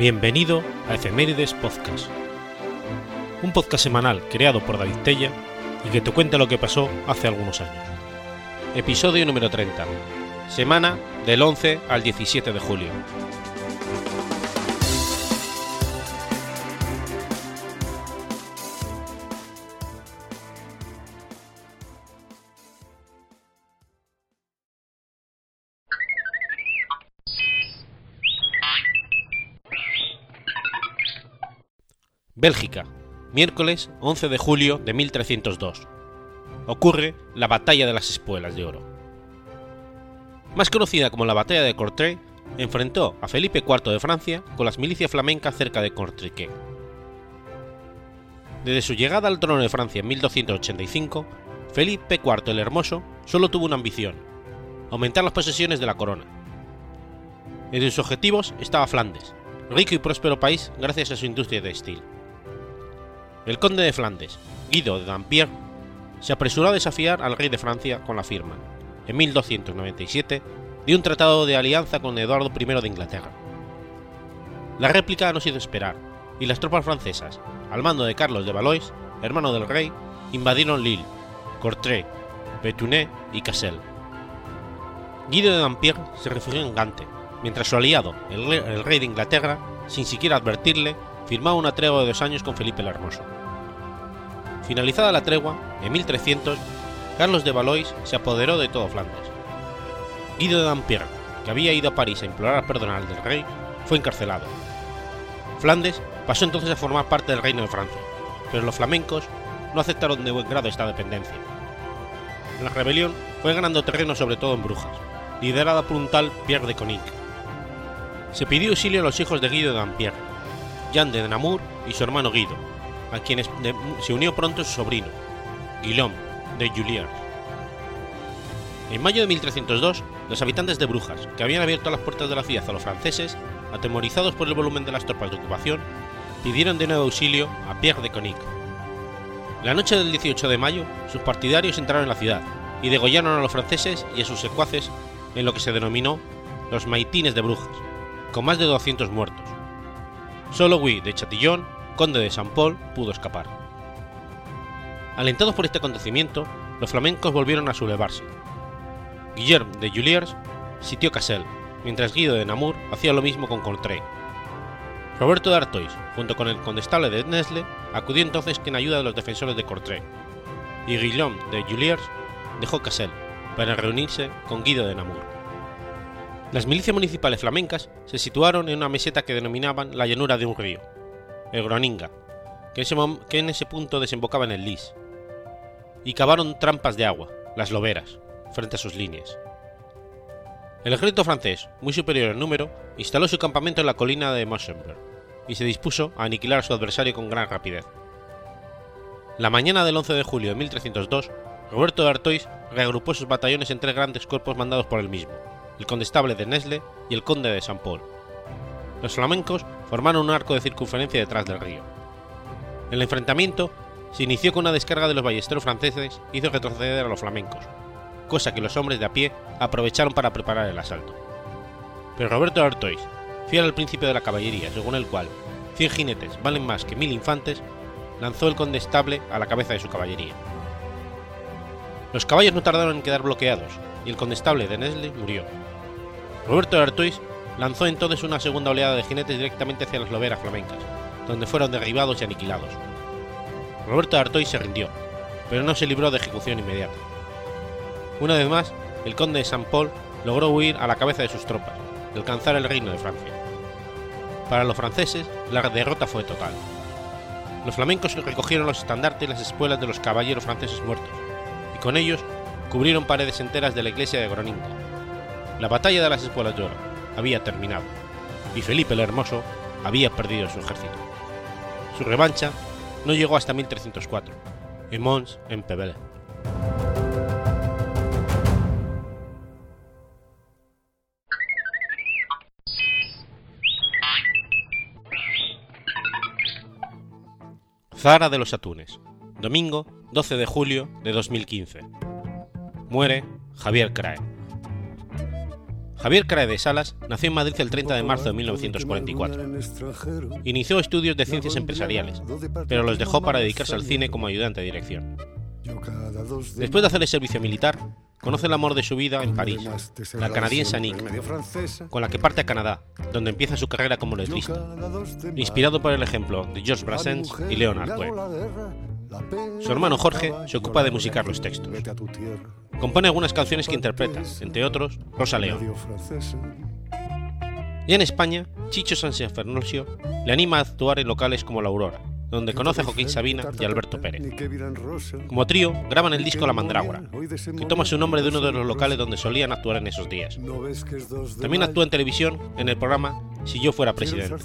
Bienvenido a Efemérides Podcast, un podcast semanal creado por David Tella y que te cuenta lo que pasó hace algunos años. Episodio número 30, semana del 11 al 17 de julio. Bélgica, miércoles 11 de julio de 1302. Ocurre la Batalla de las Espuelas de Oro. Más conocida como la Batalla de Courtrai, enfrentó a Felipe IV de Francia con las milicias flamencas cerca de Courtrai. Desde su llegada al trono de Francia en 1285, Felipe IV el Hermoso solo tuvo una ambición, aumentar las posesiones de la corona. Entre sus objetivos estaba Flandes, rico y próspero país gracias a su industria textil. El conde de Flandes, Guido de Dampierre, se apresuró a desafiar al rey de Francia con la firma, en 1297, de un tratado de alianza con Eduardo I de Inglaterra. La réplica no se hizo esperar, y las tropas francesas, al mando de Carlos de Valois, hermano del rey, invadieron Lille, Courtrai, Bethune y Cassel. Guido de Dampierre se refugió en Gante, mientras su aliado, el rey de Inglaterra, sin siquiera advertirle, firmaba una tregua de dos años con Felipe el Hermoso. Finalizada la tregua, en 1300, Carlos de Valois se apoderó de todo Flandes. Guido de Dampierre, que había ido a París a implorar perdón al del rey, fue encarcelado. Flandes pasó entonces a formar parte del reino de Francia, pero los flamencos no aceptaron de buen grado esta dependencia. La rebelión fue ganando terreno sobre todo en Brujas, liderada por un tal Pierre de Conic. Se pidió auxilio a los hijos de Guido de Dampierre, Jean de Namur y su hermano Guido, a quienes se unió pronto su sobrino, Guillaume de Juliers. En mayo de 1302, los habitantes de Brujas, que habían abierto las puertas de la ciudad a los franceses, atemorizados por el volumen de las tropas de ocupación, pidieron de nuevo auxilio a Pierre de Conic. La noche del 18 de mayo, sus partidarios entraron en la ciudad y degollaron a los franceses y a sus secuaces en lo que se denominó los maitines de Brujas, con más de 200 muertos, Solo Guy de Chatillon, conde de Saint Paul, pudo escapar. Alentados por este acontecimiento, los flamencos volvieron a sublevarse. Guillermo de Juliers sitió Cassel, mientras Guido de Namur hacía lo mismo con Courtrai. Roberto de Artois, junto con el condestable de Nesle, acudió entonces en ayuda de los defensores de Courtrai, y Guillaume de Juliers dejó Cassel para reunirse con Guido de Namur. Las milicias municipales flamencas se situaron en una meseta que denominaban la llanura de un río, el Groninga, que, en ese punto desembocaba en el Lys, y cavaron trampas de agua, las loberas, frente a sus líneas. El ejército francés, muy superior en número, instaló su campamento en la colina de Mossenberg y se dispuso a aniquilar a su adversario con gran rapidez. La mañana del 11 de julio de 1302, Roberto de Artois reagrupó sus batallones en tres grandes cuerpos mandados por él mismo, el condestable de Nesle y el conde de Saint Paul. Los flamencos formaron un arco de circunferencia detrás del río. El enfrentamiento se inició con una descarga de los ballesteros franceses y hizo retroceder a los flamencos, cosa que los hombres de a pie aprovecharon para preparar el asalto. Pero Roberto Artois, fiel al principio de la caballería, según el cual 100 jinetes valen más que mil infantes, lanzó el condestable a la cabeza de su caballería. Los caballos no tardaron en quedar bloqueados y el condestable de Nesle murió, Roberto de Artois lanzó entonces una segunda oleada de jinetes directamente hacia las loberas flamencas, donde fueron derribados y aniquilados. Roberto Artois se rindió, pero no se libró de ejecución inmediata. Una vez más, el conde de Saint Paul logró huir a la cabeza de sus tropas y alcanzar el reino de Francia. Para los franceses, la derrota fue total. Los flamencos recogieron los estandartes y las espuelas de los caballeros franceses muertos, y con ellos cubrieron paredes enteras de la iglesia de Groninga, la batalla de las espuelas de oro había terminado y Felipe el Hermoso había perdido su ejército. Su revancha no llegó hasta 1304, en Mons en Pebele. Zara de los Atunes, domingo 12 de julio de 2015. Muere Javier Crae. Javier Crae de Salas nació en Madrid el 30 de marzo de 1944. Inició estudios de ciencias empresariales, pero los dejó para dedicarse al cine como ayudante de dirección. Después de hacer el servicio militar, conoce el amor de su vida en París, la canadiense Annick, con la que parte a Canadá, donde empieza su carrera como letrista, inspirado por el ejemplo de Georges Brassens y Leonard Cohen. Su hermano Jorge se ocupa de musicar los textos. Compone algunas canciones que interpreta, entre otros Rosa León. Ya en España, Chicho Sánchez Fernosio le anima a actuar en locales como La Aurora, donde conoce a Joaquín Sabina y Alberto Pérez. Como trío, graban el disco La Mandrágora, que toma su nombre de uno de los locales donde solían actuar en esos días. También actúa en televisión en el programa Si yo fuera presidente.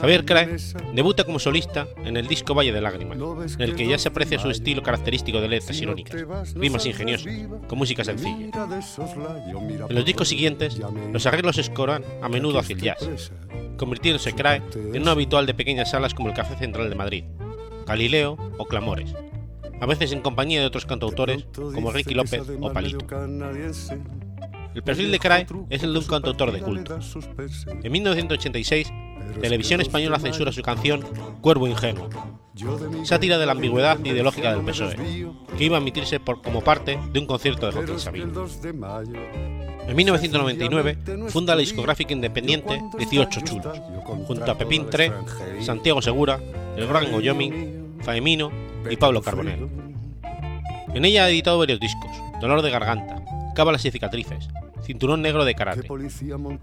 Javier Crae debuta como solista en el disco Valle de Lágrimas, en el que ya se aprecia su estilo característico de letras irónicas, rimas ingeniosas, con música sencilla. En los discos siguientes, los arreglos escoran a menudo hacia el jazz, convirtiéndose Crae en un habitual de pequeñas salas como el Café Central de Madrid, Galileo o Clamores, a veces en compañía de otros cantautores como Ricky López o Palito. El perfil de Crae es el de un cantautor de culto. En 1986, Televisión Española censura su canción Cuervo Ingenuo, sátira de la ambigüedad ideológica del PSOE, que iba a emitirse por, como parte de un concierto de Joaquín Sabina. En 1999 funda la discográfica independiente 18 Chulos, junto a Pepín Tre, Santiago Segura, El Gran Goyomi, Faemino y Pablo Carbonell. En ella ha editado varios discos, Dolor de Garganta, Cábalas y Cicatrices, Cinturón Negro de Karate,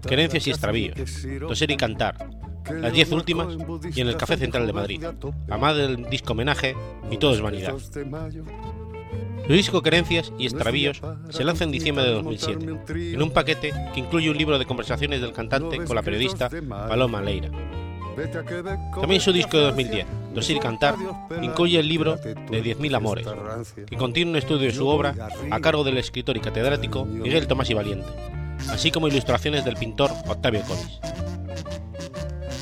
Querencias y Extravíos, Toser y Cantar, Las Diez Últimas y en el Café Central de Madrid, además del disco homenaje y Todo es Vanidad. Su disco Querencias y Extravíos se lanza en diciembre de 2007, en un paquete que incluye un libro de conversaciones del cantante con la periodista Paloma Leira. También su disco de 2010, Dosir Cantar, incluye el libro de 10.000 Amores, que contiene un estudio de su obra a cargo del escritor y catedrático Miguel Tomás y Valiente, así como ilustraciones del pintor Octavio Conis.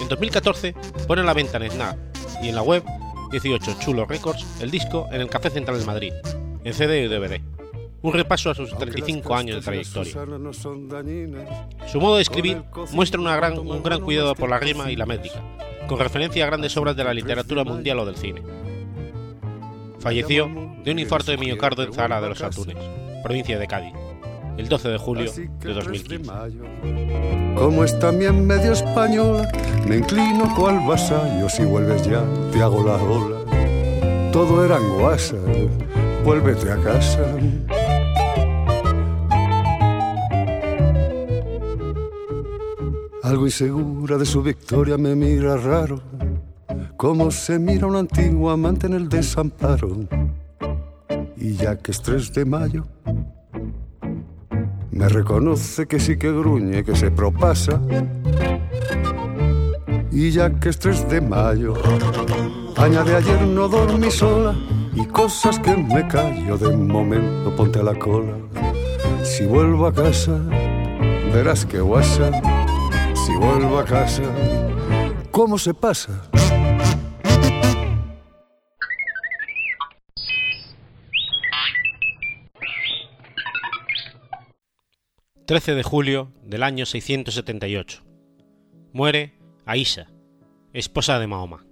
En 2014 pone a la venta en Snap y en la web 18 Chulo Records el disco en el Café Central de Madrid, en CD y DVD. Un repaso a sus 35 años de trayectoria. Su modo de escribir muestra una gran, un gran cuidado por la rima y la métrica, con referencia a grandes obras de la literatura mundial o del cine. Falleció de un infarto de miocardio en Zara de los Atunes, provincia de Cádiz, el 12 de julio de 2015. Como es también medio española, me inclino cual vasallo. Si vuelves ya, te hago la ola. Todo eran guasas, vuélvete a casa. Algo insegura de su victoria me mira raro, como se mira un antiguo amante en el desamparo. Y ya que es 3 de mayo, me reconoce que sí que gruñe, que se propasa. Y ya que es 3 de mayo, añade ayer no dormí sola y cosas que me callo de momento, ponte a la cola. Si vuelvo a casa, verás que guasa. Si vuelvo a casa, ¿cómo se pasa? 13 de julio del año 678. Muere Aisha, esposa de Mahoma.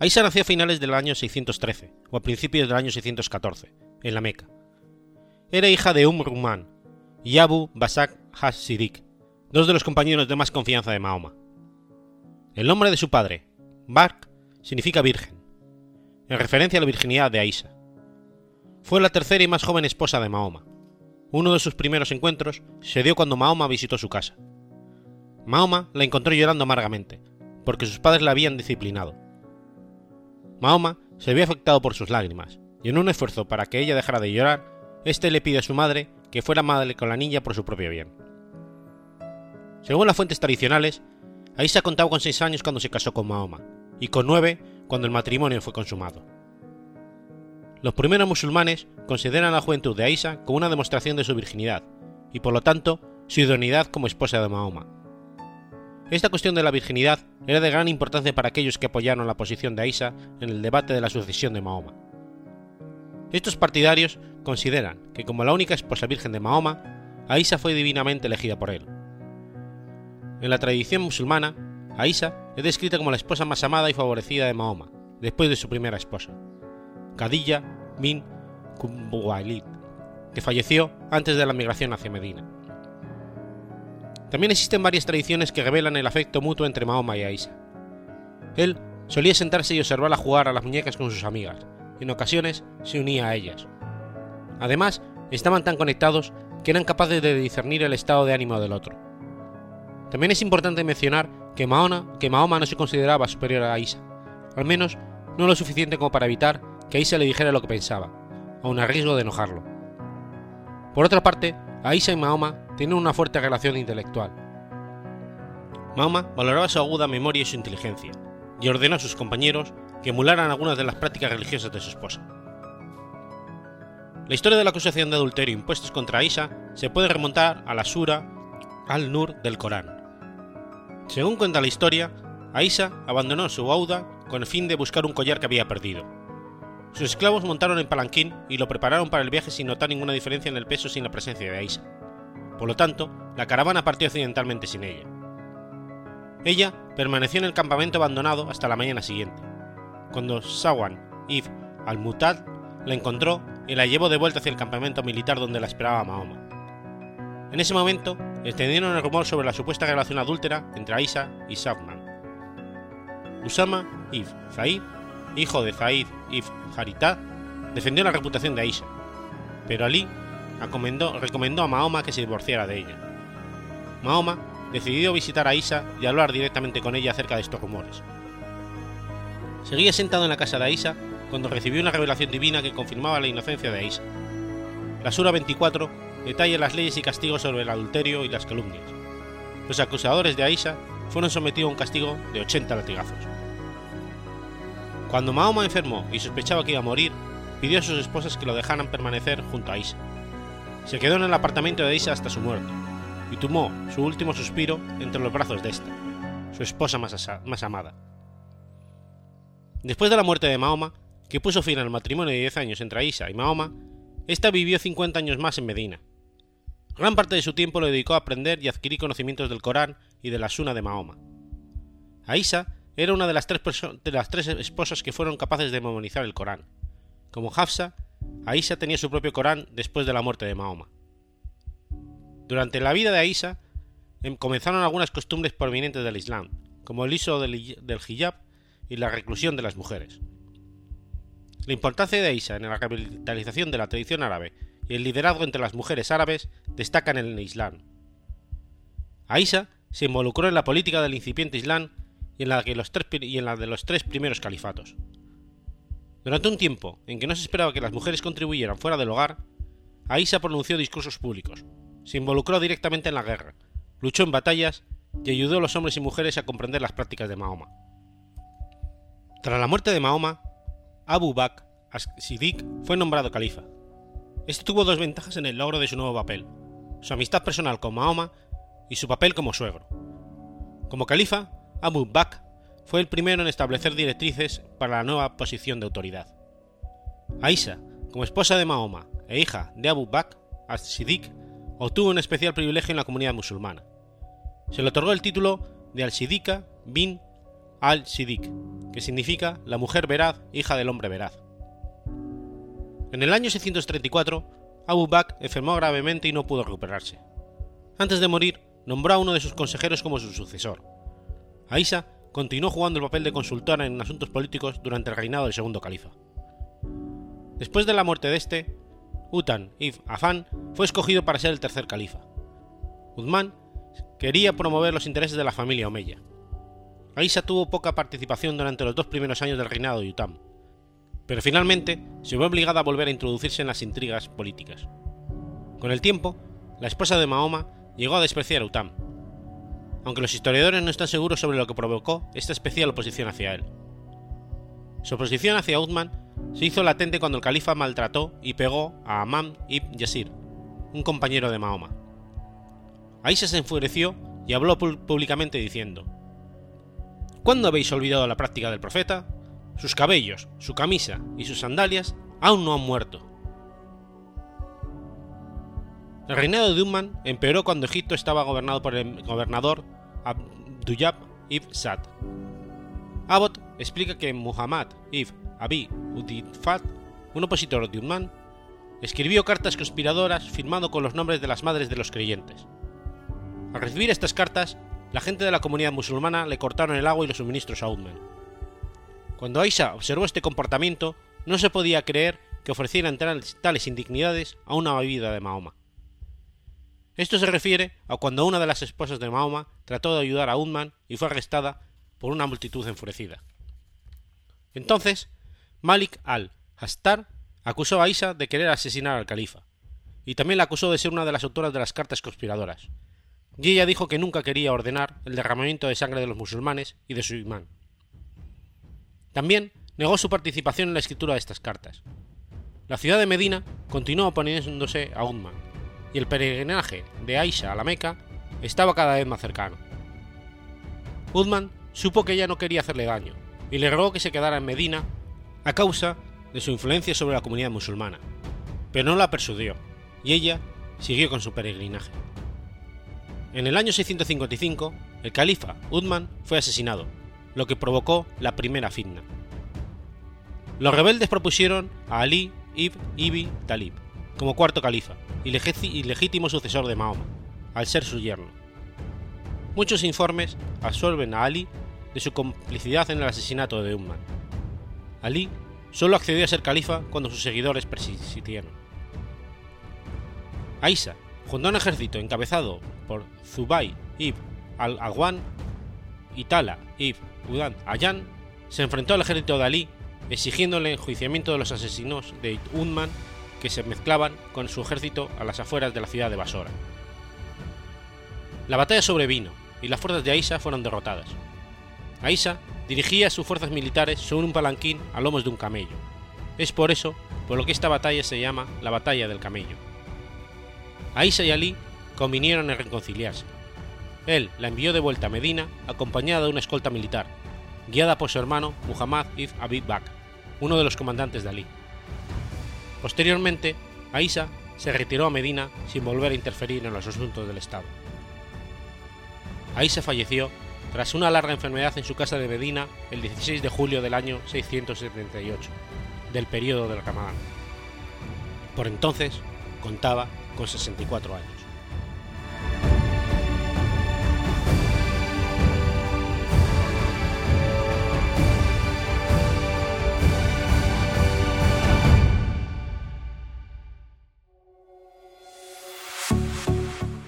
Aisha nació a finales del año 613 o a principios del año 614, en la Meca. Era hija de Um Rumán y Abu Basak Has-Siddiq, dos de los compañeros de más confianza de Mahoma. El nombre de su padre, Bark, significa virgen, en referencia a la virginidad de Aisha. Fue la tercera y más joven esposa de Mahoma. Uno de sus primeros encuentros se dio cuando Mahoma visitó su casa. Mahoma la encontró llorando amargamente, porque sus padres la habían disciplinado. Mahoma se vio afectado por sus lágrimas, y en un esfuerzo para que ella dejara de llorar, éste le pide a su madre que fuera madre con la niña por su propio bien. Según las fuentes tradicionales, Aisha contaba con seis años cuando se casó con Mahoma, y con nueve cuando el matrimonio fue consumado. Los primeros musulmanes consideran la juventud de Aisha como una demostración de su virginidad, y por lo tanto su idoneidad como esposa de Mahoma. Esta cuestión de la virginidad era de gran importancia para aquellos que apoyaron la posición de Aisha en el debate de la sucesión de Mahoma. Estos partidarios consideran que como la única esposa virgen de Mahoma, Aisha fue divinamente elegida por él. En la tradición musulmana, Aisha es descrita como la esposa más amada y favorecida de Mahoma, después de su primera esposa, Khadija bin Khuwailid, que falleció antes de la migración hacia Medina. También existen varias tradiciones que revelan el afecto mutuo entre Mahoma y Aisha. Él solía sentarse y observarla jugar a las muñecas con sus amigas, y en ocasiones se unía a ellas. Además, estaban tan conectados que eran capaces de discernir el estado de ánimo del otro. También es importante mencionar que Mahoma, que Mahoma no se consideraba superior a Aisha, al menos no lo suficiente como para evitar que Aisha le dijera lo que pensaba, aun a riesgo de enojarlo. Por otra parte, Aisha y Mahoma tenían una fuerte relación intelectual. Mahoma valoraba su aguda memoria y su inteligencia, y ordenó a sus compañeros que emularan algunas de las prácticas religiosas de su esposa. La historia de la acusación de adulterio impuestos contra Aisha se puede remontar a la Sura al-Nur del Corán. Según cuenta la historia, Aisha abandonó su auda con el fin de buscar un collar que había perdido. Sus esclavos montaron en palanquín y lo prepararon para el viaje sin notar ninguna diferencia en el peso sin la presencia de Aisha. Por lo tanto, la caravana partió accidentalmente sin ella. Ella permaneció en el campamento abandonado hasta la mañana siguiente, cuando Sawan ibn al-Mutad la encontró y la llevó de vuelta hacia el campamento militar donde la esperaba Mahoma. En ese momento, extendieron el rumor sobre la supuesta relación adúltera entre Aisha y Safman. Usama ibn Zaid, hijo de Zaid ibn Haritha, defendió la reputación de Aisha, pero Ali recomendó a Mahoma que se divorciara de ella. Mahoma decidió visitar a Aisha y hablar directamente con ella acerca de estos rumores. Seguía sentado en la casa de Aisha cuando recibió una revelación divina que confirmaba la inocencia de Aisha. La Sura 24 detalla las leyes y castigos sobre el adulterio y las calumnias. Los acusadores de Aisha fueron sometidos a un castigo de 80 latigazos. Cuando Mahoma enfermó y sospechaba que iba a morir, pidió a sus esposas que lo dejaran permanecer junto a Aisha. Se quedó en el apartamento de Aisha hasta su muerte y tomó su último suspiro entre los brazos de esta, su esposa más, amada. Después de la muerte de Mahoma, que puso fin al matrimonio de 10 años entre Aisha y Mahoma, esta vivió 50 años más en Medina. Gran parte de su tiempo lo dedicó a aprender y adquirir conocimientos del Corán y de la Suna de Mahoma. Aisha era una de las, tres de las tres esposas que fueron capaces de memorizar el Corán. Como Hafsa, Aisha tenía su propio Corán después de la muerte de Mahoma. Durante la vida de Aisha em, comenzaron algunas costumbres prominentes del Islam, como el uso del hijab y la reclusión de las mujeres. La importancia de Aisha en la revitalización de la tradición árabe y el liderazgo entre las mujeres árabes destacan en el Islam. Aisha se involucró en la política del incipiente Islam y en la de los tres primeros califatos. Durante un tiempo en que no se esperaba que las mujeres contribuyeran fuera del hogar, Aisha pronunció discursos públicos, se involucró directamente en la guerra, luchó en batallas y ayudó a los hombres y mujeres a comprender las prácticas de Mahoma. Tras la muerte de Mahoma, Abu Bakr as-Siddiq fue nombrado califa. Este tuvo dos ventajas en el logro de su nuevo papel, su amistad personal con Mahoma y su papel como suegro. Como califa, Abu Bakr fue el primero en establecer directrices para la nueva posición de autoridad. Aisha, como esposa de Mahoma e hija de Abu Bakr as-Siddiq, obtuvo un especial privilegio en la comunidad musulmana. Se le otorgó el título de al-Siddiqa bin al-Siddiq, que significa la mujer veraz, hija del hombre veraz. En el año 634, Abu Bakr enfermó gravemente y no pudo recuperarse. Antes de morir, nombró a uno de sus consejeros como su sucesor. Aisha continuó jugando el papel de consultora en asuntos políticos durante el reinado del segundo califa. Después de la muerte de este, Utan ibn Afan fue escogido para ser el tercer califa. Uthman quería promover los intereses de la familia Omeya. Aisha tuvo poca participación durante los dos primeros años del reinado de Utam, pero finalmente se vio obligada a volver a introducirse en las intrigas políticas. Con el tiempo, la esposa de Mahoma llegó a despreciar a Utam, aunque los historiadores no están seguros sobre lo que provocó esta especial oposición hacia él. Su oposición hacia Uthman se hizo latente cuando el califa maltrató y pegó a Amam ibn Yasir, un compañero de Mahoma. Aisha se enfureció y habló públicamente diciendo: ¿Cuándo habéis olvidado la práctica del profeta? Sus cabellos, su camisa y sus sandalias aún no han muerto. El reinado de Umman empeoró cuando Egipto estaba gobernado por el gobernador Abduyab ibn Sad. Abbott explica que Muhammad ibn Abi Udifat, un opositor de Umman, escribió cartas conspiradoras firmando con los nombres de las madres de los creyentes. Al recibir estas cartas, la gente de la comunidad musulmana le cortaron el agua y los suministros a Umman. Cuando Aisha observó este comportamiento, no se podía creer que ofrecieran tales indignidades a una bebida de Mahoma. Esto se refiere a cuando una de las esposas de Mahoma trató de ayudar a Uthman y fue arrestada por una multitud enfurecida. Entonces, Malik al-Hastar acusó a Isa de querer asesinar al califa, y también la acusó de ser una de las autoras de las cartas conspiradoras, y ella dijo que nunca quería ordenar el derramamiento de sangre de los musulmanes y de su imán. También negó su participación en la escritura de estas cartas. La ciudad de Medina continuó oponiéndose a Uthman, y el peregrinaje de Aisha a la Meca estaba cada vez más cercano. Uthman supo que ella no quería hacerle daño y le rogó que se quedara en Medina a causa de su influencia sobre la comunidad musulmana, pero no la persuadió y ella siguió con su peregrinaje. En el año 655, el califa Uthman fue asesinado, lo que provocó la primera fitna. Los rebeldes propusieron a Ali ibn Ibi Talib como cuarto califa y legítimo sucesor de Mahoma, al ser su yerno. Muchos informes absorben a Ali de su complicidad en el asesinato de Umman. Ali solo accedió a ser califa cuando sus seguidores persistieron. Aisa, junto a un ejército encabezado por Zubai ibn al-Awan y Tala ibn Udan Ayan, se enfrentó al ejército de Ali exigiendo el enjuiciamiento de los asesinos de Umman que se mezclaban con su ejército a las afueras de la ciudad de Basora. La batalla sobrevino y las fuerzas de Aisa fueron derrotadas. Aisa dirigía sus fuerzas militares sobre un palanquín a lomos de un camello. Es por eso por lo que esta batalla se llama la batalla del camello. Aisa y Ali convinieron en reconciliarse. Él la envió de vuelta a Medina acompañada de una escolta militar, guiada por su hermano Muhammad ibn Abi Bakr, uno de los comandantes de Ali. Posteriormente, Aisa se retiró a Medina sin volver a interferir en los asuntos del Estado. Aisa falleció tras una larga enfermedad en su casa de Medina el 16 de julio del año 678, del periodo del Ramadán. Por entonces contaba con 64 años.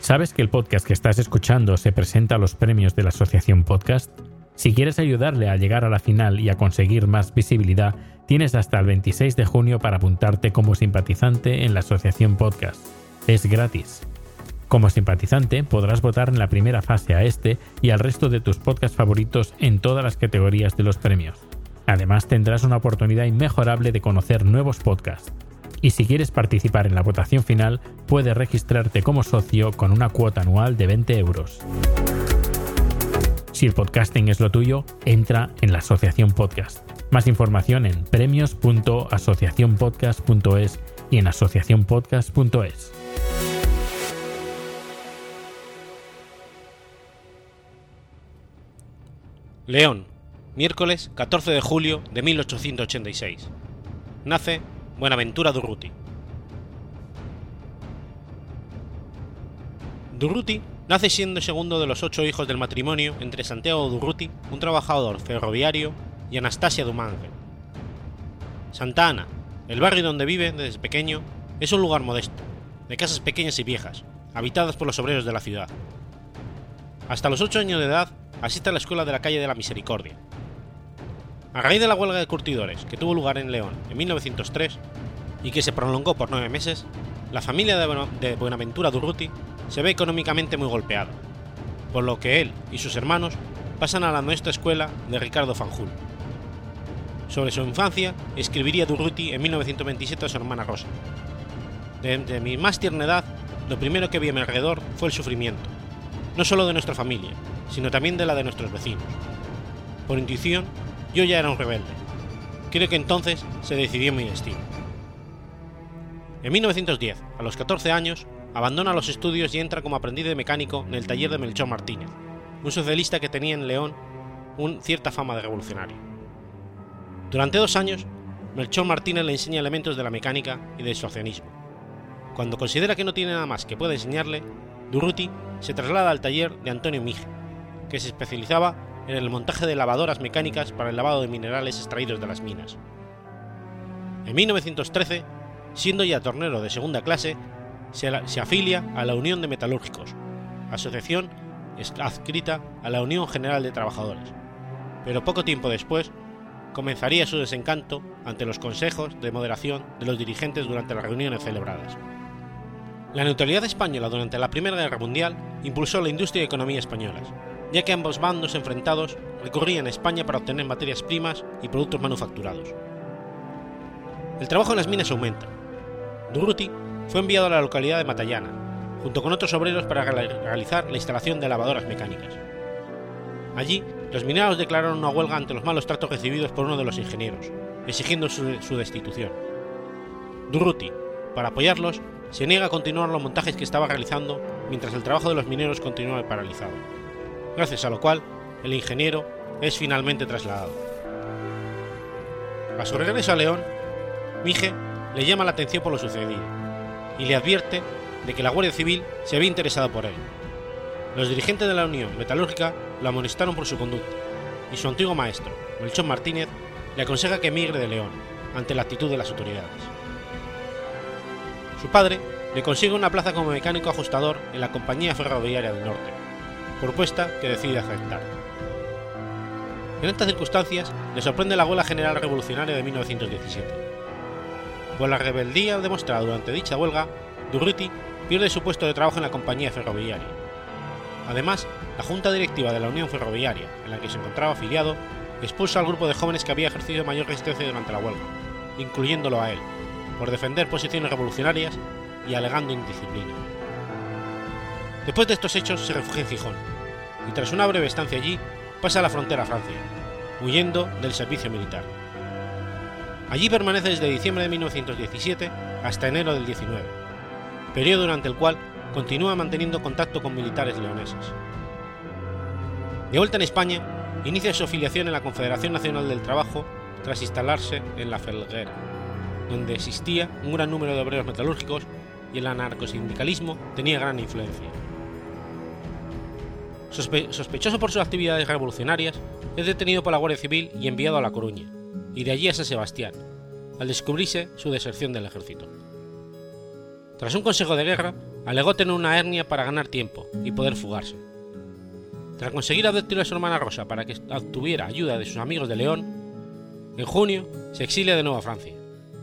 ¿Sabes que el podcast que estás escuchando se presenta a los premios de la Asociación Podcast? Si quieres ayudarle a llegar a la final y a conseguir más visibilidad, tienes hasta el 26 de junio para apuntarte como simpatizante en la Asociación Podcast. Es gratis. Como simpatizante podrás votar en la primera fase a este y al resto de tus podcasts favoritos en todas las categorías de los premios. Además tendrás una oportunidad inmejorable de conocer nuevos podcasts y si quieres participar en la votación final, puedes registrarte como socio con una cuota anual de 20 euros. Si el podcasting es lo tuyo, entra en la Asociación Podcast. Más información en premios.asociacionpodcast.es y en asociacionpodcast.es. León, miércoles 14 de julio de 1886. Nace Buenaventura Durruti. Durruti nace siendo segundo de los ocho hijos del matrimonio entre Santiago Durruti, un trabajador ferroviario, y Anastasia Dumange. Santa Ana, el barrio donde vive desde pequeño, es un lugar modesto, de casas pequeñas y viejas, habitadas por los obreros de la ciudad. Hasta los ocho años de edad asiste a la escuela de la calle de la Misericordia, a raíz de la huelga de curtidores que tuvo lugar en León en 1903 y que se prolongó por nueve meses, la familia de Buenaventura Durruti se ve económicamente muy golpeada, por lo que él y sus hermanos pasan a la nuestra escuela de Ricardo Fanjul. Sobre su infancia escribiría Durruti en 1927 a su hermana Rosa. Desde mi más tierna edad, lo primero que vi a mi alrededor fue el sufrimiento, no solo de nuestra familia, sino también de la de nuestros vecinos. Por intuición, yo ya era un rebelde. Creo que entonces se decidió mi destino. En 1910, a los 14 años, abandona los estudios y entra como aprendiz de mecánico en el taller de Melchor Martínez, un socialista que tenía en León un cierta fama de revolucionario. Durante dos años, Melchor Martínez le enseña elementos de la mecánica y del socialismo. Cuando considera que no tiene nada más que pueda enseñarle, Durruti se traslada al taller de Antonio Mije, que se especializaba en el montaje de lavadoras mecánicas para el lavado de minerales extraídos de las minas. En 1913, siendo ya tornero de segunda clase, se, afilia a la Unión de Metalúrgicos, asociación adscrita a la Unión General de Trabajadores, pero poco tiempo después comenzaría su desencanto ante los consejos de moderación de los dirigentes durante las reuniones celebradas. La neutralidad española durante la Primera Guerra Mundial impulsó la industria y economía españolas, ya que ambos bandos enfrentados recurrían a España para obtener materias primas y productos manufacturados. El trabajo en las minas aumenta. Durruti fue enviado a la localidad de Matallana, junto con otros obreros para realizar la instalación de lavadoras mecánicas. Allí, los mineros declararon una huelga ante los malos tratos recibidos por uno de los ingenieros, exigiendo su, destitución. Durruti, para apoyarlos, se niega a continuar los montajes que estaba realizando mientras el trabajo de los mineros continúa paralizado, gracias a lo cual el ingeniero es finalmente trasladado. A su regreso a León, Mije le llama la atención por lo sucedido y le advierte de que la Guardia Civil se había interesado por él. Los dirigentes de la Unión Metalúrgica lo amonestaron por su conducta, y su antiguo maestro, Melchor Martínez, le aconseja que emigre de León ante la actitud de las autoridades. Su padre le consigue una plaza como mecánico ajustador en la Compañía Ferroviaria del Norte, propuesta que decide aceptar. En estas circunstancias le sorprende la huelga general revolucionaria de 1917 por la rebeldía demostrada durante dicha huelga, Durruti pierde su puesto de trabajo en la compañía ferroviaria. Además, la junta directiva de la Unión Ferroviaria, en la que se encontraba afiliado, expulsa al grupo de jóvenes que había ejercido mayor resistencia durante la huelga, incluyéndolo a él, por defender posiciones revolucionarias y alegando indisciplina. Después de estos hechos se refugia en Gijón, y tras una breve estancia allí pasa a la frontera a Francia, huyendo del servicio militar. Allí permanece desde diciembre de 1917 hasta enero del 19, periodo durante el cual continúa manteniendo contacto con militares leoneses. De vuelta en España, inicia su afiliación en la Confederación Nacional del Trabajo tras instalarse en la Felguera, donde existía un gran número de obreros metalúrgicos y el anarcosindicalismo tenía gran influencia. Sospechoso por sus actividades revolucionarias, es detenido por la Guardia Civil y enviado a La Coruña, y de allí a San Sebastián, al descubrirse su deserción del ejército. Tras un consejo de guerra, alegó tener una hernia para ganar tiempo y poder fugarse. Tras conseguir advertir a su hermana Rosa para que obtuviera ayuda de sus amigos de León, en junio se exilia de nuevo a Francia,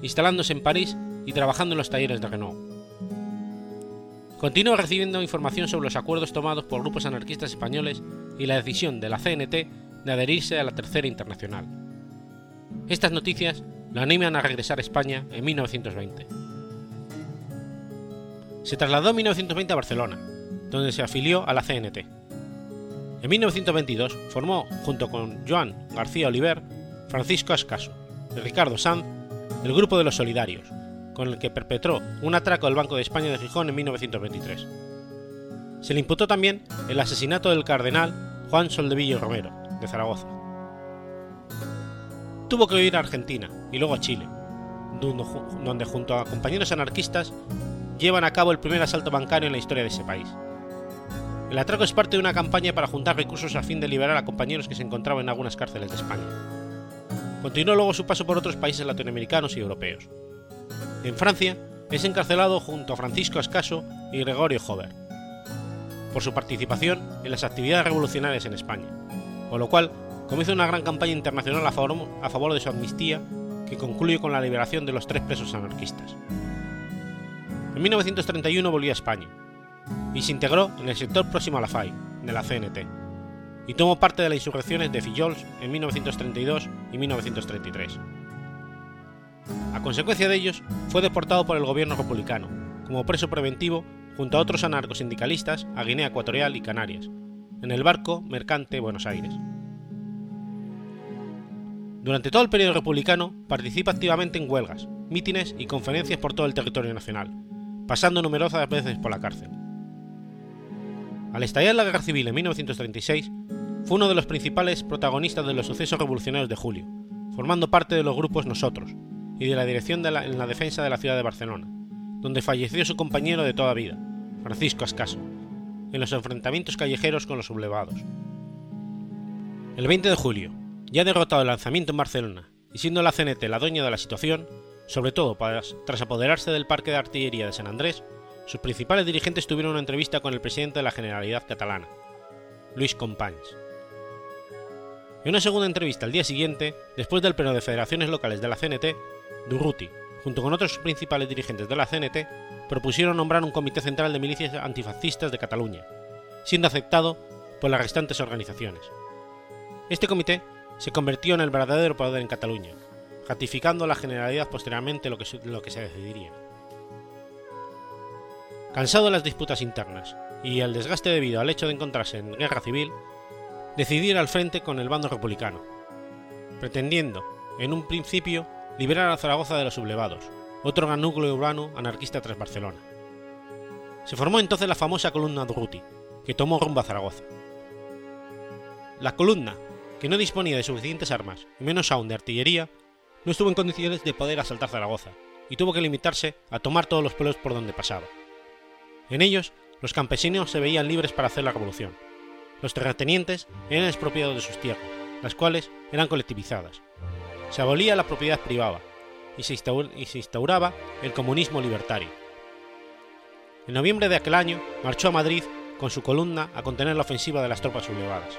instalándose en París y trabajando en los talleres de Renault. Continúa recibiendo información sobre los acuerdos tomados por grupos anarquistas españoles y la decisión de la CNT de adherirse a la Tercera Internacional, estas noticias lo animan a regresar a España en 1920. Se trasladó en 1920 a Barcelona, donde se afilió a la CNT. En 1922 formó, junto con Joan García Oliver, Francisco Ascaso y Ricardo Sanz, el Grupo de los Solidarios, con el que perpetró un atraco del Banco de España de Gijón en 1923. Se le imputó también el asesinato del cardenal Juan Soldevilla Romero, de Zaragoza tuvo que ir a Argentina y luego a Chile, donde junto a compañeros anarquistas llevan a cabo el primer asalto bancario en la historia de ese país. El atraco es parte de una campaña para juntar recursos a fin de liberar a compañeros que se encontraban en algunas cárceles de España. Continuó luego su paso por otros países latinoamericanos y europeos. En Francia es encarcelado junto a Francisco Ascaso y Gregorio Jover, por su participación en las actividades revolucionarias en España, con lo cual comienza una gran campaña internacional a favor, de su amnistía que concluye con la liberación de los tres presos anarquistas. En 1931 volvió a España y se integró en el sector próximo a la FAI, de la CNT, y tomó parte de las insurrecciones de Fillols en 1932 y 1933. A consecuencia de ellos, fue deportado por el gobierno republicano, como preso preventivo junto a otros anarcosindicalistas a Guinea Ecuatorial y Canarias, en el barco mercante Buenos Aires. Durante todo el periodo republicano participa activamente en huelgas, mítines y conferencias por todo el territorio nacional, pasando numerosas veces por la cárcel. Al estallar la Guerra Civil en 1936, fue uno de los principales protagonistas de los sucesos revolucionarios de julio, formando parte de los grupos Nosotros y de la dirección en la defensa de la ciudad de Barcelona, donde falleció su compañero de toda vida, Francisco Ascaso, en los enfrentamientos callejeros con los sublevados. El 20 de julio, ya derrotado el lanzamiento en Barcelona y siendo la CNT la dueña de la situación, sobre todo tras apoderarse del parque de artillería de San Andrés, sus principales dirigentes tuvieron una entrevista con el presidente de la Generalidad catalana, Luis Companys. En una segunda entrevista al día siguiente, después del pleno de federaciones locales de la CNT, Durruti, junto con otros principales dirigentes de la CNT, propusieron nombrar un comité central de milicias antifascistas de Cataluña, siendo aceptado por las restantes organizaciones. Este comité se convirtió en el verdadero poder en Cataluña, ratificando la Generalidad posteriormente lo que, que se decidiría. Cansado de las disputas internas y el desgaste debido al hecho de encontrarse en guerra civil, decidió ir al frente con el bando republicano, pretendiendo, en un principio, liberar a Zaragoza de los sublevados, otro gran núcleo urbano anarquista tras Barcelona. Se formó entonces la famosa columna Durruti, que tomó rumbo a Zaragoza. La columna, que no disponía de suficientes armas, y menos aún de artillería, no estuvo en condiciones de poder asaltar Zaragoza, y tuvo que limitarse a tomar todos los pueblos por donde pasaba. En ellos, los campesinos se veían libres para hacer la revolución. Los terratenientes eran expropiados de sus tierras, las cuales eran colectivizadas. Se abolía la propiedad privada y se, instauraba el comunismo libertario. En noviembre de aquel año marchó a Madrid con su columna a contener la ofensiva de las tropas sublevadas.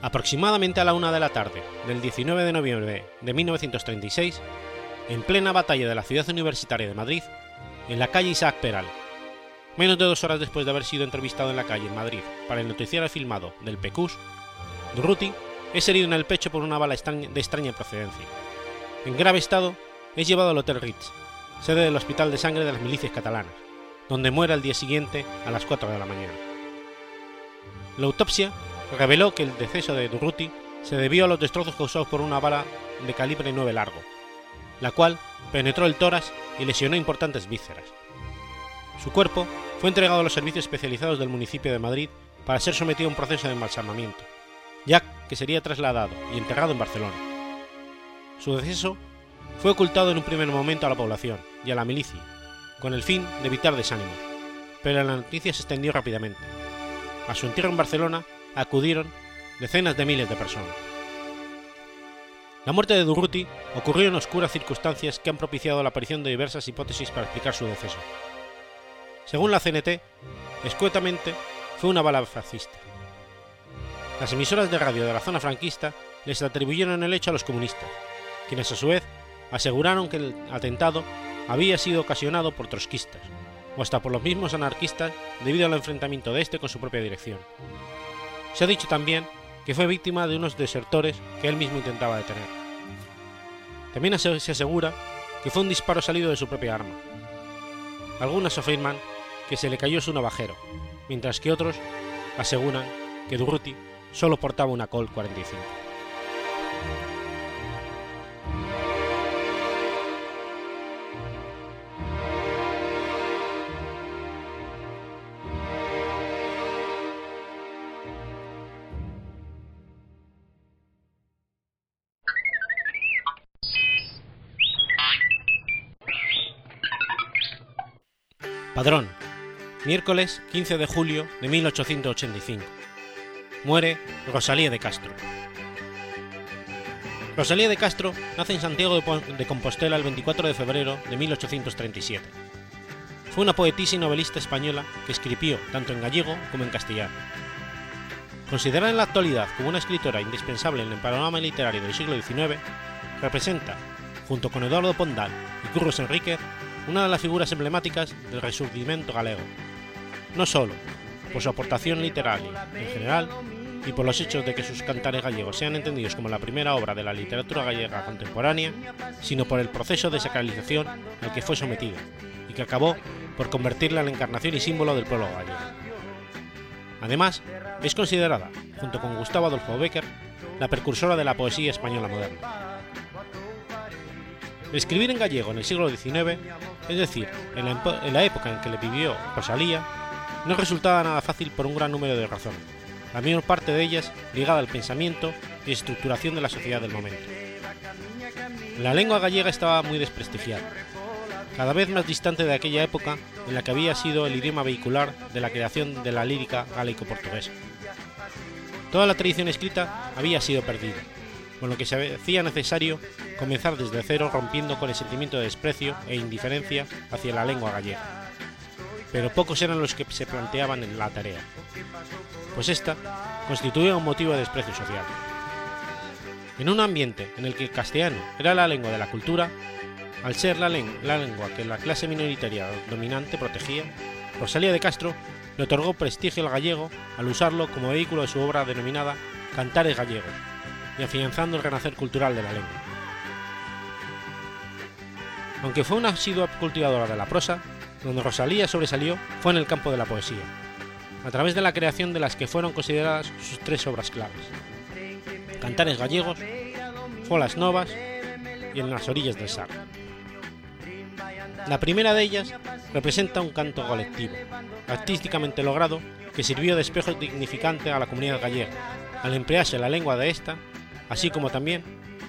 Aproximadamente a la una de la tarde del 19 de noviembre de 1936, en plena batalla de la ciudad universitaria de Madrid, en la calle Isaac Peral, menos de dos horas después de haber sido entrevistado en la calle en Madrid para el noticiario filmado del PECUS, Durruti es herido en el pecho por una bala de extraña procedencia. En grave estado, es llevado al Hotel Ritz, sede del Hospital de Sangre de las Milicias Catalanas, donde muere al día siguiente a las 4 de la mañana. La autopsia reveló que el deceso de Durruti se debió a los destrozos causados por una bala de calibre 9 largo, la cual penetró el tórax y lesionó importantes vísceras. Su cuerpo fue entregado a los servicios especializados del municipio de Madrid para ser sometido a un proceso de embalsamamiento, ya que sería trasladado y enterrado en Barcelona. Su deceso fue ocultado en un primer momento a la población y a la milicia, con el fin de evitar desánimos, pero la noticia se extendió rápidamente. A su entierro en Barcelona acudieron decenas de miles de personas. La muerte de Durruti ocurrió en oscuras circunstancias que han propiciado la aparición de diversas hipótesis para explicar su deceso. Según la CNT, escuetamente fue una bala fascista. Las emisoras de radio de la zona franquista les atribuyeron el hecho a los comunistas, quienes a su vez aseguraron que el atentado había sido ocasionado por trotskistas, o hasta por los mismos anarquistas debido al enfrentamiento de este con su propia dirección. Se ha dicho también que fue víctima de unos desertores que él mismo intentaba detener. También se asegura que fue un disparo salido de su propia arma. Algunos afirman que se le cayó su navajero, mientras que otros aseguran que Durruti solo portaba una Col 45. Padrón, miércoles 15 de julio de 1885. Muere Rosalía de Castro. Rosalía de Castro nace en Santiago de Compostela el 24 de febrero de 1837. Fue una poetisa y novelista española que escribió tanto en gallego como en castellano. Considerada en la actualidad como una escritora indispensable en el panorama literario del siglo XIX, representa, junto con Eduardo Pondal y Curros Enríquez, una de las figuras emblemáticas del resurgimiento galego, no solo por su aportación literaria en general y por los hechos de que sus cantares gallegos sean entendidos como la primera obra de la literatura gallega contemporánea, sino por el proceso de sacralización al que fue sometida y que acabó por convertirla en la encarnación y símbolo del pueblo gallego. Además, es considerada, junto con Gustavo Adolfo Becker, la precursora de la poesía española moderna. Escribir en gallego en el siglo XIX es decir, en la, en la época en que le vivió Rosalía, no resultaba nada fácil por un gran número de razones, la mayor parte de ellas ligada al pensamiento y estructuración de la sociedad del momento. La lengua gallega estaba muy desprestigiada, cada vez más distante de aquella época en la que había sido el idioma vehicular de la creación de la lírica gálico-portuguesa. Toda la tradición escrita había sido perdida, con lo que se hacía necesario comenzar desde cero rompiendo con el sentimiento de desprecio e indiferencia hacia la lengua gallega. Pero pocos eran los que se planteaban en la tarea, pues esta constituía un motivo de desprecio social. En un ambiente en el que el castellano era la lengua de la cultura, al ser la, lengua que la clase minoritaria dominante protegía, Rosalía de Castro le otorgó prestigio al gallego al usarlo como vehículo de su obra denominada Cantares Gallegos, y afianzando el renacer cultural de la lengua. Aunque fue una asidua cultivadora de la prosa, donde Rosalía sobresalió fue en el campo de la poesía, a través de la creación de las que fueron consideradas sus tres obras claves: Cantares Gallegos, Folas Novas y En las orillas del Sar. La primera de ellas representa un canto colectivo, artísticamente logrado, que sirvió de espejo dignificante a la comunidad gallega, al emplearse la lengua de esta, así como también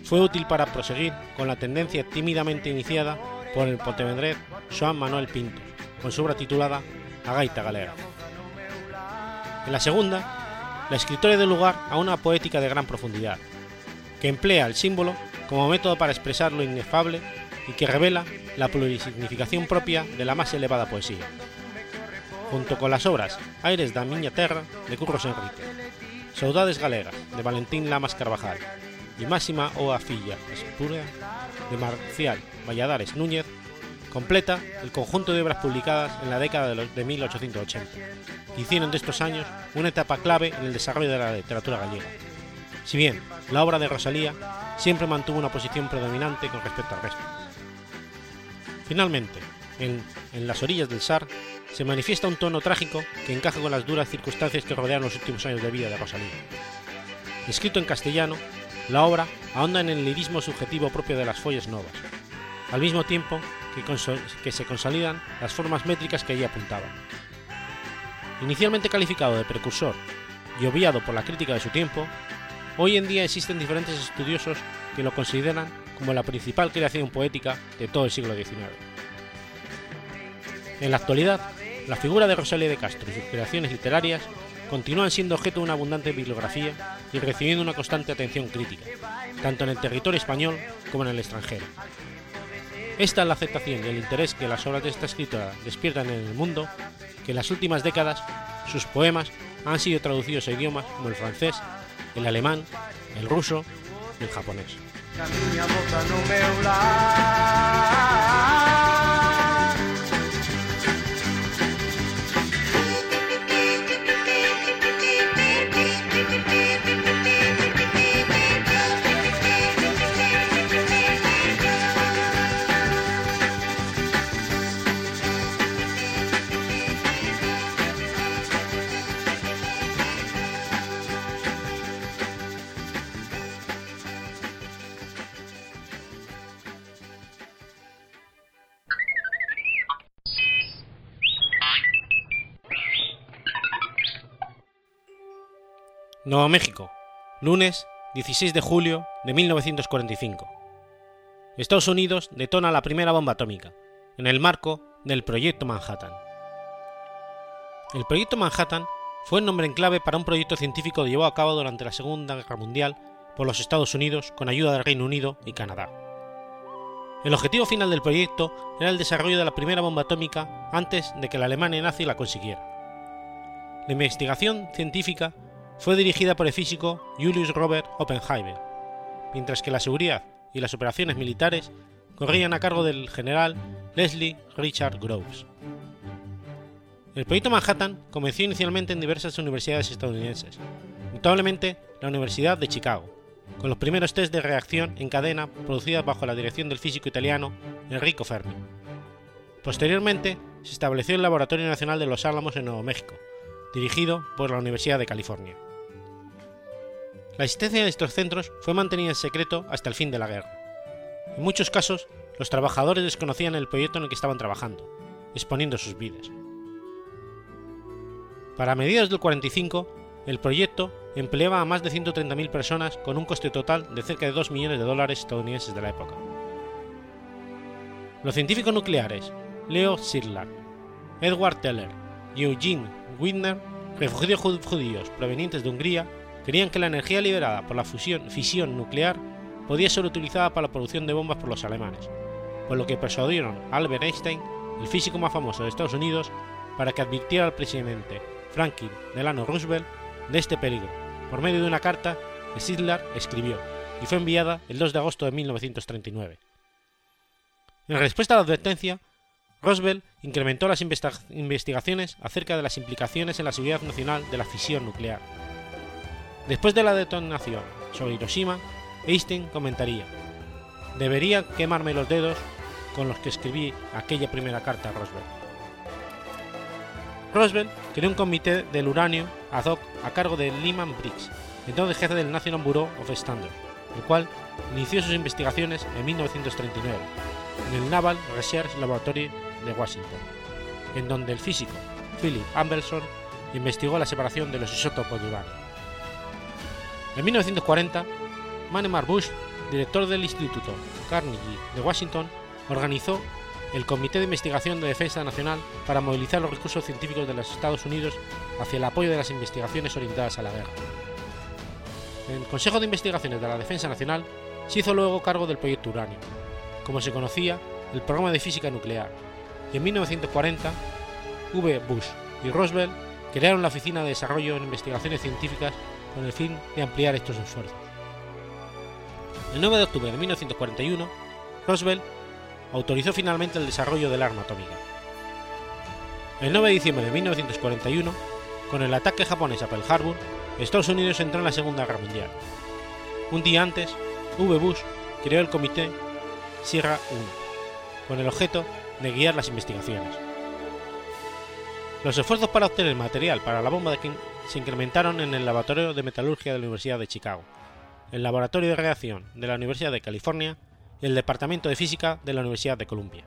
fue útil para proseguir con la tendencia tímidamente iniciada por el pontevedrés Joan Manuel Pinto, con su obra titulada A Gaita Galera. En la segunda, la escritora dio lugar a una poética de gran profundidad, que emplea el símbolo como método para expresar lo inefable y que revela la plurisignificación propia de la más elevada poesía. Junto con las obras Aires da Miña Terra de Curros Enrique, Saudades Galegas de Valentín Lamas Carvajal y Máxima Oa Filla Espúrea de Marcial Valladares Núñez, completa el conjunto de obras publicadas en la década de, los, de 1880, que hicieron de estos años una etapa clave en el desarrollo de la literatura gallega. Si bien la obra de Rosalía siempre mantuvo una posición predominante con respecto al resto. Finalmente, en, en Las orillas del Sar, se manifiesta un tono trágico que encaja con las duras circunstancias que rodean los últimos años de vida de Rosalía. Escrito en castellano, la obra ahonda en el lirismo subjetivo propio de las follas novas, al mismo tiempo que, se consolidan las formas métricas que allí apuntaban. Inicialmente calificado de precursor y obviado por la crítica de su tiempo, hoy en día existen diferentes estudiosos que lo consideran como la principal creación poética de todo el siglo XIX. En la actualidad, la figura de Rosalía de Castro y sus creaciones literarias continúan siendo objeto de una abundante bibliografía y recibiendo una constante atención crítica, tanto en el territorio español como en el extranjero. Esta es la aceptación y el interés que las obras de esta escritora despiertan en el mundo, que en las últimas décadas sus poemas han sido traducidos a idiomas como el francés, el alemán, el ruso y el japonés. Nuevo México, lunes 16 de julio de 1945. Estados Unidos detona la primera bomba atómica, en el marco del Proyecto Manhattan. El Proyecto Manhattan fue el nombre en clave para un proyecto científico llevado a cabo durante la Segunda Guerra Mundial por los Estados Unidos con ayuda del Reino Unido y Canadá. El objetivo final del proyecto era el desarrollo de la primera bomba atómica antes de que la Alemania nazi la consiguiera. La investigación científica fue dirigida por el físico Julius Robert Oppenheimer, mientras que la seguridad y las operaciones militares corrían a cargo del general Leslie Richard Groves. El proyecto Manhattan comenzó inicialmente en diversas universidades estadounidenses, notablemente la Universidad de Chicago, con los primeros test de reacción en cadena producidas bajo la dirección del físico italiano Enrico Fermi. Posteriormente, se estableció el Laboratorio Nacional de Los Álamos en Nuevo México, dirigido por la Universidad de California. La existencia de estos centros fue mantenida en secreto hasta el fin de la guerra. En muchos casos, los trabajadores desconocían el proyecto en el que estaban trabajando, exponiendo sus vidas. Para mediados del 45, el proyecto empleaba a más de 130.000 personas con un coste total de cerca de 2 millones de dólares estadounidenses de la época. Los científicos nucleares Leo Szilard, Edward Teller y Eugene Wigner, refugiados judíos provenientes de Hungría, querían que la energía liberada por la fusión, fisión nuclear podía ser utilizada para la producción de bombas por los alemanes, por lo que persuadieron a Albert Einstein, el físico más famoso de Estados Unidos, para que advirtiera al presidente Franklin Delano Roosevelt de este peligro, por medio de una carta que Sidlar escribió y fue enviada el 2 de agosto de 1939. En respuesta a la advertencia, Roosevelt incrementó las investigaciones acerca de las implicaciones en la seguridad nacional de la fisión nuclear. Después de la detonación sobre Hiroshima, Einstein comentaría, debería quemarme los dedos con los que escribí aquella primera carta a Roosevelt. Roosevelt creó un comité del uranio ad hoc a cargo de Lyman Briggs, entonces jefe del National Bureau of Standards, el cual inició sus investigaciones en 1939 en el Naval Research Laboratory de Washington, en donde el físico Philip Ambelson investigó la separación de los isótopos de uranio. En 1940, Manemar Bush, director del Instituto Carnegie de Washington, organizó el Comité de Investigación de Defensa Nacional para movilizar los recursos científicos de los Estados Unidos hacia el apoyo de las investigaciones orientadas a la guerra. El Consejo de Investigaciones de la Defensa Nacional se hizo luego cargo del proyecto Uranio, como se conocía el programa de física nuclear, y en 1940 V. Bush y Roosevelt crearon la Oficina de Desarrollo en Investigaciones Científicas con el fin de ampliar estos esfuerzos. El 9 de octubre de 1941, Roosevelt autorizó finalmente el desarrollo del arma atómica. El 9 de diciembre de 1941, con el ataque japonés a Pearl Harbor, Estados Unidos entró en la Segunda Guerra Mundial. Un día antes, V. Bush creó el Comité Sierra 1, con el objeto de guiar las investigaciones. Los esfuerzos para obtener material para la bomba de se incrementaron en el Laboratorio de Metalurgia de la Universidad de Chicago, el Laboratorio de Reacción de la Universidad de California y el Departamento de Física de la Universidad de Columbia.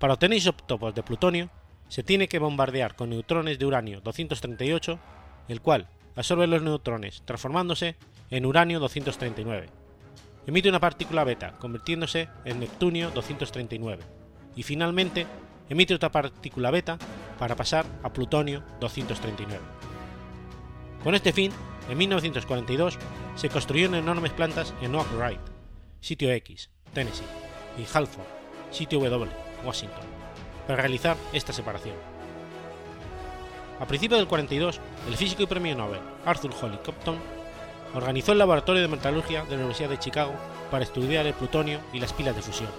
Para obtener isótopos de plutonio, se tiene que bombardear con neutrones de uranio 238, el cual absorbe los neutrones transformándose en uranio 239. Emite una partícula beta convirtiéndose en neptunio 239 y finalmente emite otra partícula beta para pasar a plutonio 239. Con este fin, en 1942 se construyeron enormes plantas en Oak Ridge, sitio X, Tennessee, y Halford, sitio W, Washington, para realizar esta separación. A principios del 42, el físico y premio Nobel Arthur Holly Compton organizó el laboratorio de metalurgia de la Universidad de Chicago para estudiar el plutonio y las pilas de fusión.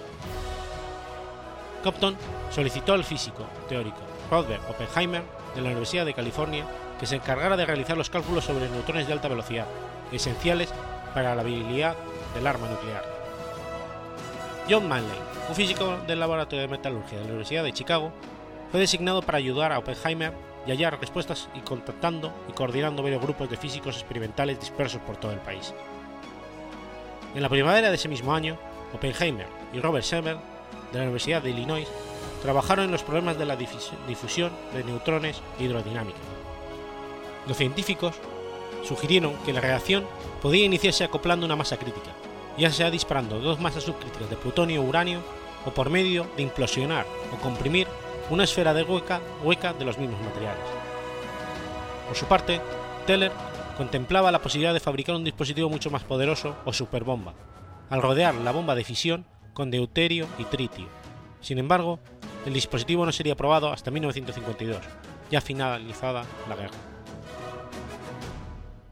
Compton solicitó al físico teórico Robert Oppenheimer de la Universidad de California que se encargara de realizar los cálculos sobre neutrones de alta velocidad, esenciales para la habilidad del arma nuclear. John Manley, un físico del Laboratorio de Metalurgia de la Universidad de Chicago, fue designado para ayudar a Oppenheimer y hallar respuestas y contactando y coordinando varios grupos de físicos experimentales dispersos por todo el país. En la primavera de ese mismo año, Oppenheimer y Robert Schemel, de la Universidad de Illinois, trabajaron en los problemas de la difusión de neutrones e hidrodinámica. Los científicos sugirieron que la reacción podía iniciarse acoplando una masa crítica, ya sea disparando dos masas subcríticas de plutonio o uranio o por medio de implosionar o comprimir una esfera de hueca, hueca de los mismos materiales. Por su parte, Teller contemplaba la posibilidad de fabricar un dispositivo mucho más poderoso o superbomba, al rodear la bomba de fisión con deuterio y tritio. Sin embargo, el dispositivo no sería probado hasta 1952, ya finalizada la guerra.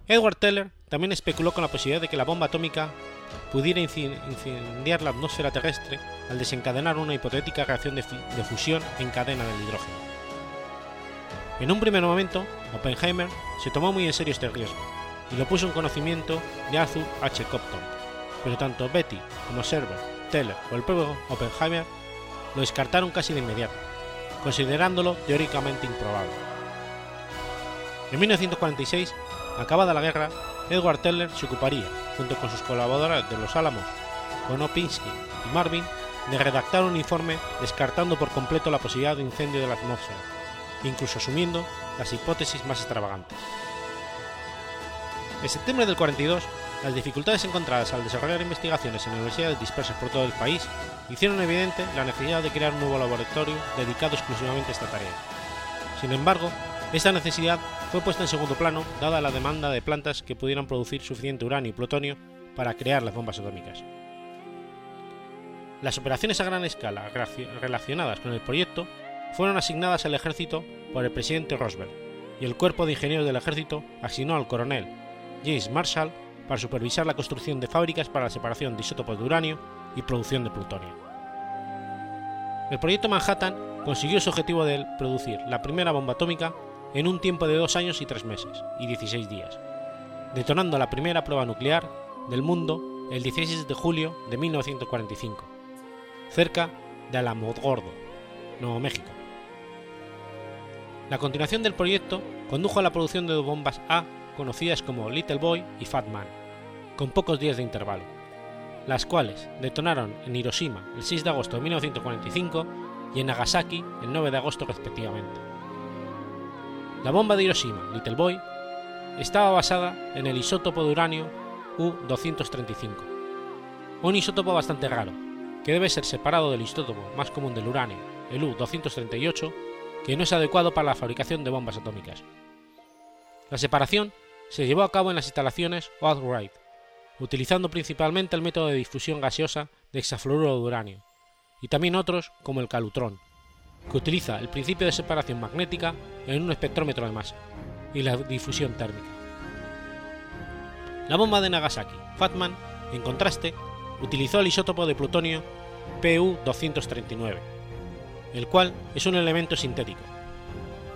Edward Teller también especuló con la posibilidad de que la bomba atómica pudiera incendiar la atmósfera terrestre al desencadenar una hipotética reacción de, fusión en cadena del hidrógeno. En un primer momento, Oppenheimer se tomó muy en serio este riesgo y lo puso en conocimiento de Arthur H. Compton, pero tanto Betty como Server, Teller o el propio Oppenheimer lo descartaron casi de inmediato, considerándolo teóricamente improbable. En 1946, acabada la guerra, Edward Teller se ocuparía, junto con sus colaboradores de Los Álamos, con Opinski y Marvin, de redactar un informe descartando por completo la posibilidad de incendio de la atmósfera, incluso asumiendo las hipótesis más extravagantes. En septiembre del 42, las dificultades encontradas al desarrollar investigaciones en universidades dispersas por todo el país hicieron evidente la necesidad de crear un nuevo laboratorio dedicado exclusivamente a esta tarea. Sin embargo, esta necesidad fue puesta en segundo plano dada la demanda de plantas que pudieran producir suficiente uranio y plutonio para crear las bombas atómicas. Las operaciones a gran escala relacionadas con el proyecto fueron asignadas al ejército por el presidente Roosevelt, y el cuerpo de ingenieros del ejército asignó al coronel James Marshall para supervisar la construcción de fábricas para la separación de isótopos de uranio y producción de plutonio. El proyecto Manhattan consiguió su objetivo de producir la primera bomba atómica en un tiempo de dos años y tres meses y 16 días, detonando la primera prueba nuclear del mundo el 16 de julio de 1945, cerca de Alamogordo, Nuevo México. La continuación del proyecto condujo a la producción de dos bombas A conocidas como Little Boy y Fat Man, con pocos días de intervalo, las cuales detonaron en Hiroshima el 6 de agosto de 1945 y en Nagasaki el 9 de agosto respectivamente. La bomba de Hiroshima, Little Boy, estaba basada en el isótopo de uranio U-235, un isótopo bastante raro, que debe ser separado del isótopo más común del uranio, el U-238, que no es adecuado para la fabricación de bombas atómicas. La separación se llevó a cabo en las instalaciones Albright, utilizando principalmente el método de difusión gaseosa de hexafluoruro de uranio, y también otros como el calutrón, que utiliza el principio de separación magnética en un espectrómetro de masa, y la difusión térmica. La bomba de Nagasaki, Fatman, en contraste, utilizó el isótopo de plutonio Pu-239, el cual es un elemento sintético,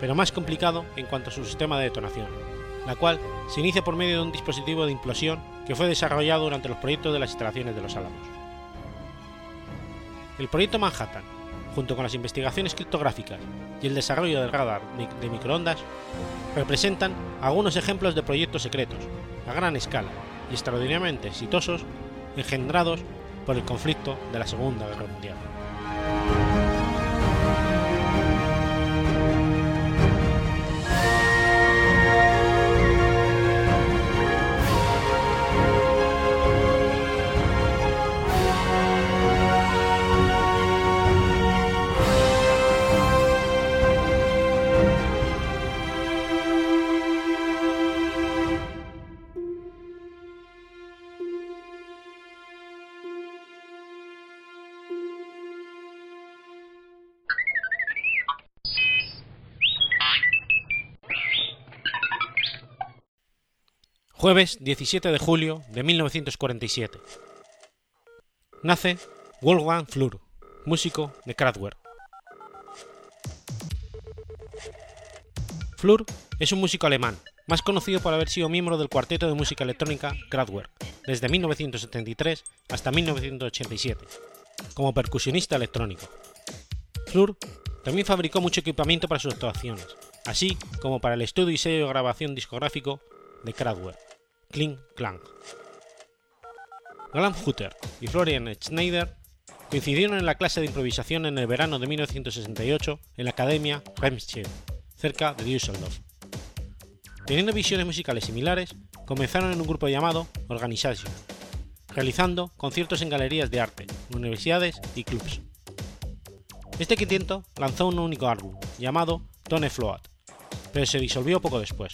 pero más complicado en cuanto a su sistema de detonación, la cual se inicia por medio de un dispositivo de implosión que fue desarrollado durante los proyectos de las instalaciones de los Álamos. El proyecto Manhattan, junto con las investigaciones criptográficas y el desarrollo del radar de microondas, representan algunos ejemplos de proyectos secretos, a gran escala y extraordinariamente exitosos, engendrados por el conflicto de la Segunda Guerra Mundial. Jueves 17 de julio de 1947. Nace Wolfgang Flur, músico de Kraftwerk. Flur es un músico alemán, más conocido por haber sido miembro del cuarteto de música electrónica Kraftwerk desde 1973 hasta 1987, como percusionista electrónico. Flur también fabricó mucho equipamiento para sus actuaciones, así como para el estudio y sello de grabación discográfico de Kraftwerk. Kling Klang. Graham Hutter y Florian Schneider coincidieron en la clase de improvisación en el verano de 1968 en la Academia Remscheid, cerca de Düsseldorf. Teniendo visiones musicales similares, comenzaron en un grupo llamado Organisation, realizando conciertos en galerías de arte, universidades y clubs. Este quinteto lanzó un único álbum, llamado Tone Float, pero se disolvió poco después,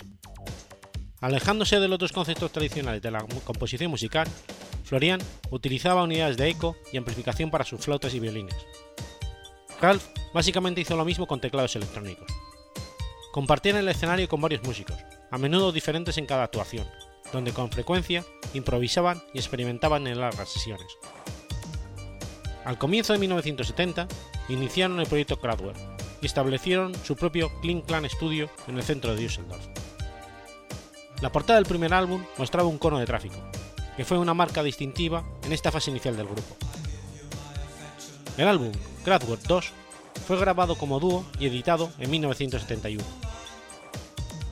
Alejándose de los otros conceptos tradicionales de la composición musical, Florian utilizaba unidades de eco y amplificación para sus flautas y violines. Ralph básicamente hizo lo mismo con teclados electrónicos. Compartían el escenario con varios músicos, a menudo diferentes en cada actuación, donde con frecuencia improvisaban y experimentaban en largas sesiones. Al comienzo de 1970, iniciaron el proyecto Kraftwerk y establecieron su propio Kling Clan Studio en el centro de Düsseldorf. La portada del primer álbum mostraba un cono de tráfico, que fue una marca distintiva en esta fase inicial del grupo. El álbum Kraftwerk 2 fue grabado como dúo y editado en 1971.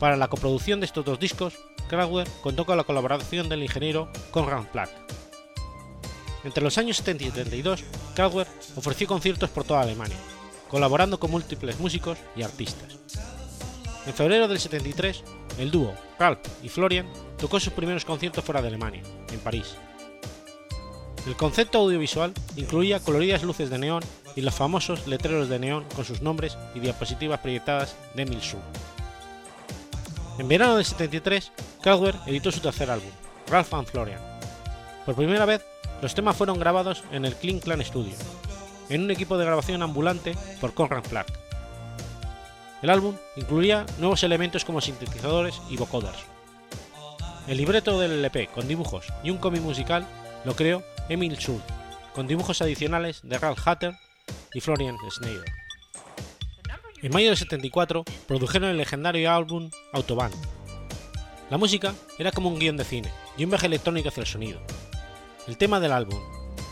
Para la coproducción de estos dos discos, Kraftwerk contó con la colaboración del ingeniero Conrad Platt. Entre los años 70 y 72, Kraftwerk ofreció conciertos por toda Alemania, colaborando con múltiples músicos y artistas. En febrero del 73, el dúo Ralph y Florian tocó sus primeros conciertos fuera de Alemania, en París. El concepto audiovisual incluía coloridas luces de neón y los famosos letreros de neón con sus nombres y diapositivas proyectadas de Emil. En verano del 73, Kraftwerk editó su tercer álbum, Ralph and Florian. Por primera vez, los temas fueron grabados en el Clean Clan Studio, en un equipo de grabación ambulante por Conrad Clark. El álbum incluía nuevos elementos como sintetizadores y vocoders. El libreto del LP con dibujos y un cómic musical lo creó Emil Schultz, con dibujos adicionales de Ralph Hatter y Florian Schneider. En mayo del 74 produjeron el legendario álbum Autobahn. La música era como un guion de cine y un viaje electrónico hacia el sonido. El tema del álbum,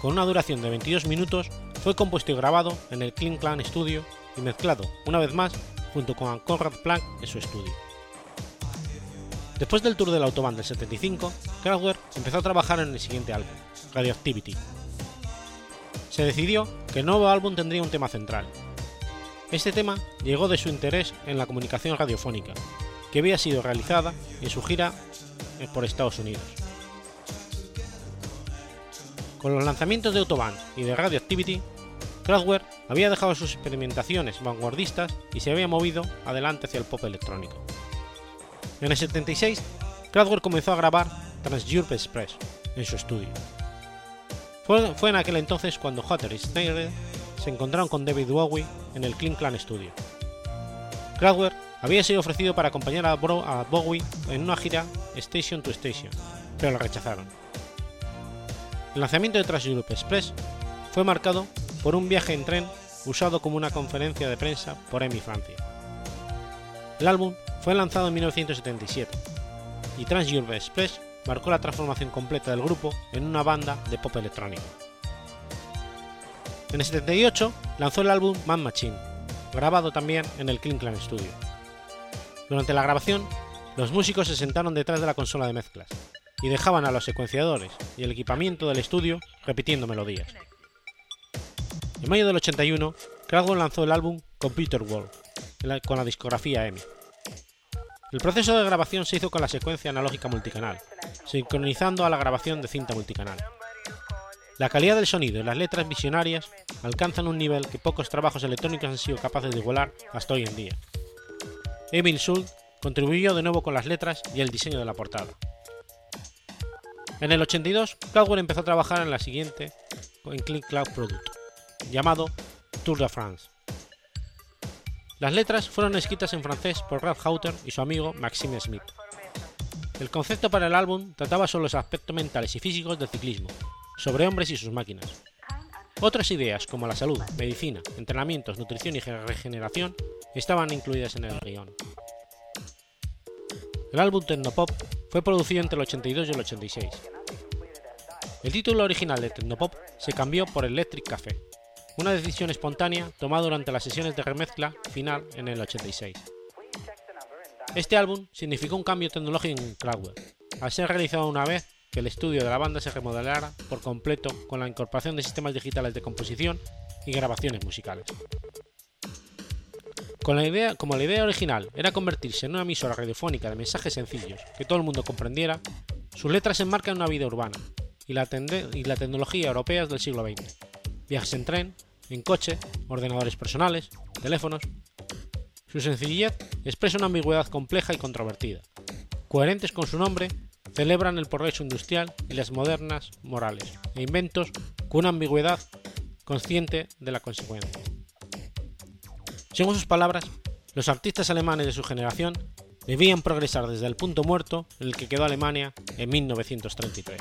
con una duración de 22 minutos, fue compuesto y grabado en el Clean Clan Studio y mezclado, una vez más, junto con Conrad Planck en su estudio. Después del tour del Autobahn del 75, Kraftwerk empezó a trabajar en el siguiente álbum, Radioactivity. Se decidió que el nuevo álbum tendría un tema central. Este tema llegó de su interés en la comunicación radiofónica, que había sido realizada en su gira por Estados Unidos. Con los lanzamientos de Autobahn y de Radioactivity, Kraftwerk había dejado sus experimentaciones vanguardistas y se había movido adelante hacia el pop electrónico. En el 76, Kraftwerk comenzó a grabar Trans Europe Express en su estudio. Fue, en aquel entonces cuando Hutter y Schneider se encontraron con David Bowie en el Clean Clan Studio. Kraftwerk había sido ofrecido para acompañar a Bowie en una gira Station to Station, pero lo rechazaron. El lanzamiento de Trans Europe Express fue marcado por un viaje en tren usado como una conferencia de prensa por EMI Francia. El álbum fue lanzado en 1977 y Trans Express marcó la transformación completa del grupo en una banda de pop electrónico. En el 78 lanzó el álbum Man Machine, grabado también en el Clan Studio. Durante la grabación, los músicos se sentaron detrás de la consola de mezclas y dejaban a los secuenciadores y el equipamiento del estudio repitiendo melodías. En mayo del 81, Kraftwerk lanzó el álbum Computer World con la discografía EMI. El proceso de grabación se hizo con la secuencia analógica multicanal, sincronizando a la grabación de cinta multicanal. La calidad del sonido y las letras visionarias alcanzan un nivel que pocos trabajos electrónicos han sido capaces de igualar hasta hoy en día. Emil Schultz contribuyó de nuevo con las letras y el diseño de la portada. En el 82, Kraftwerk empezó a trabajar en la siguiente en Click Cloud Product, llamado Tour de France. Las letras fueron escritas en francés por Ralph Hauter y su amigo Maxime Smith. El concepto para el álbum trataba sobre los aspectos mentales y físicos del ciclismo, sobre hombres y sus máquinas. Otras ideas como la salud, medicina, entrenamientos, nutrición y regeneración estaban incluidas en el guion. El álbum Tecnopop fue producido entre el 82 y el 86. El título original de Tecnopop se cambió por Electric Café, una decisión espontánea tomada durante las sesiones de remezcla final en el 86. Este álbum significó un cambio tecnológico en Kraftwerk, al ser realizado una vez que el estudio de la banda se remodelara por completo con la incorporación de sistemas digitales de composición y grabaciones musicales. Con la idea, como la idea original era convertirse en una emisora radiofónica de mensajes sencillos que todo el mundo comprendiera, sus letras enmarcan una vida urbana y la, y la tecnología europea del siglo XX. Viajes en tren, en coche, ordenadores personales, teléfonos. Su sencillez expresa una ambigüedad compleja y controvertida. Coherentes con su nombre, celebran el progreso industrial y las modernas morales e inventos con una ambigüedad consciente de la consecuencia. Según sus palabras, los artistas alemanes de su generación debían progresar desde el punto muerto en el que quedó Alemania en 1933.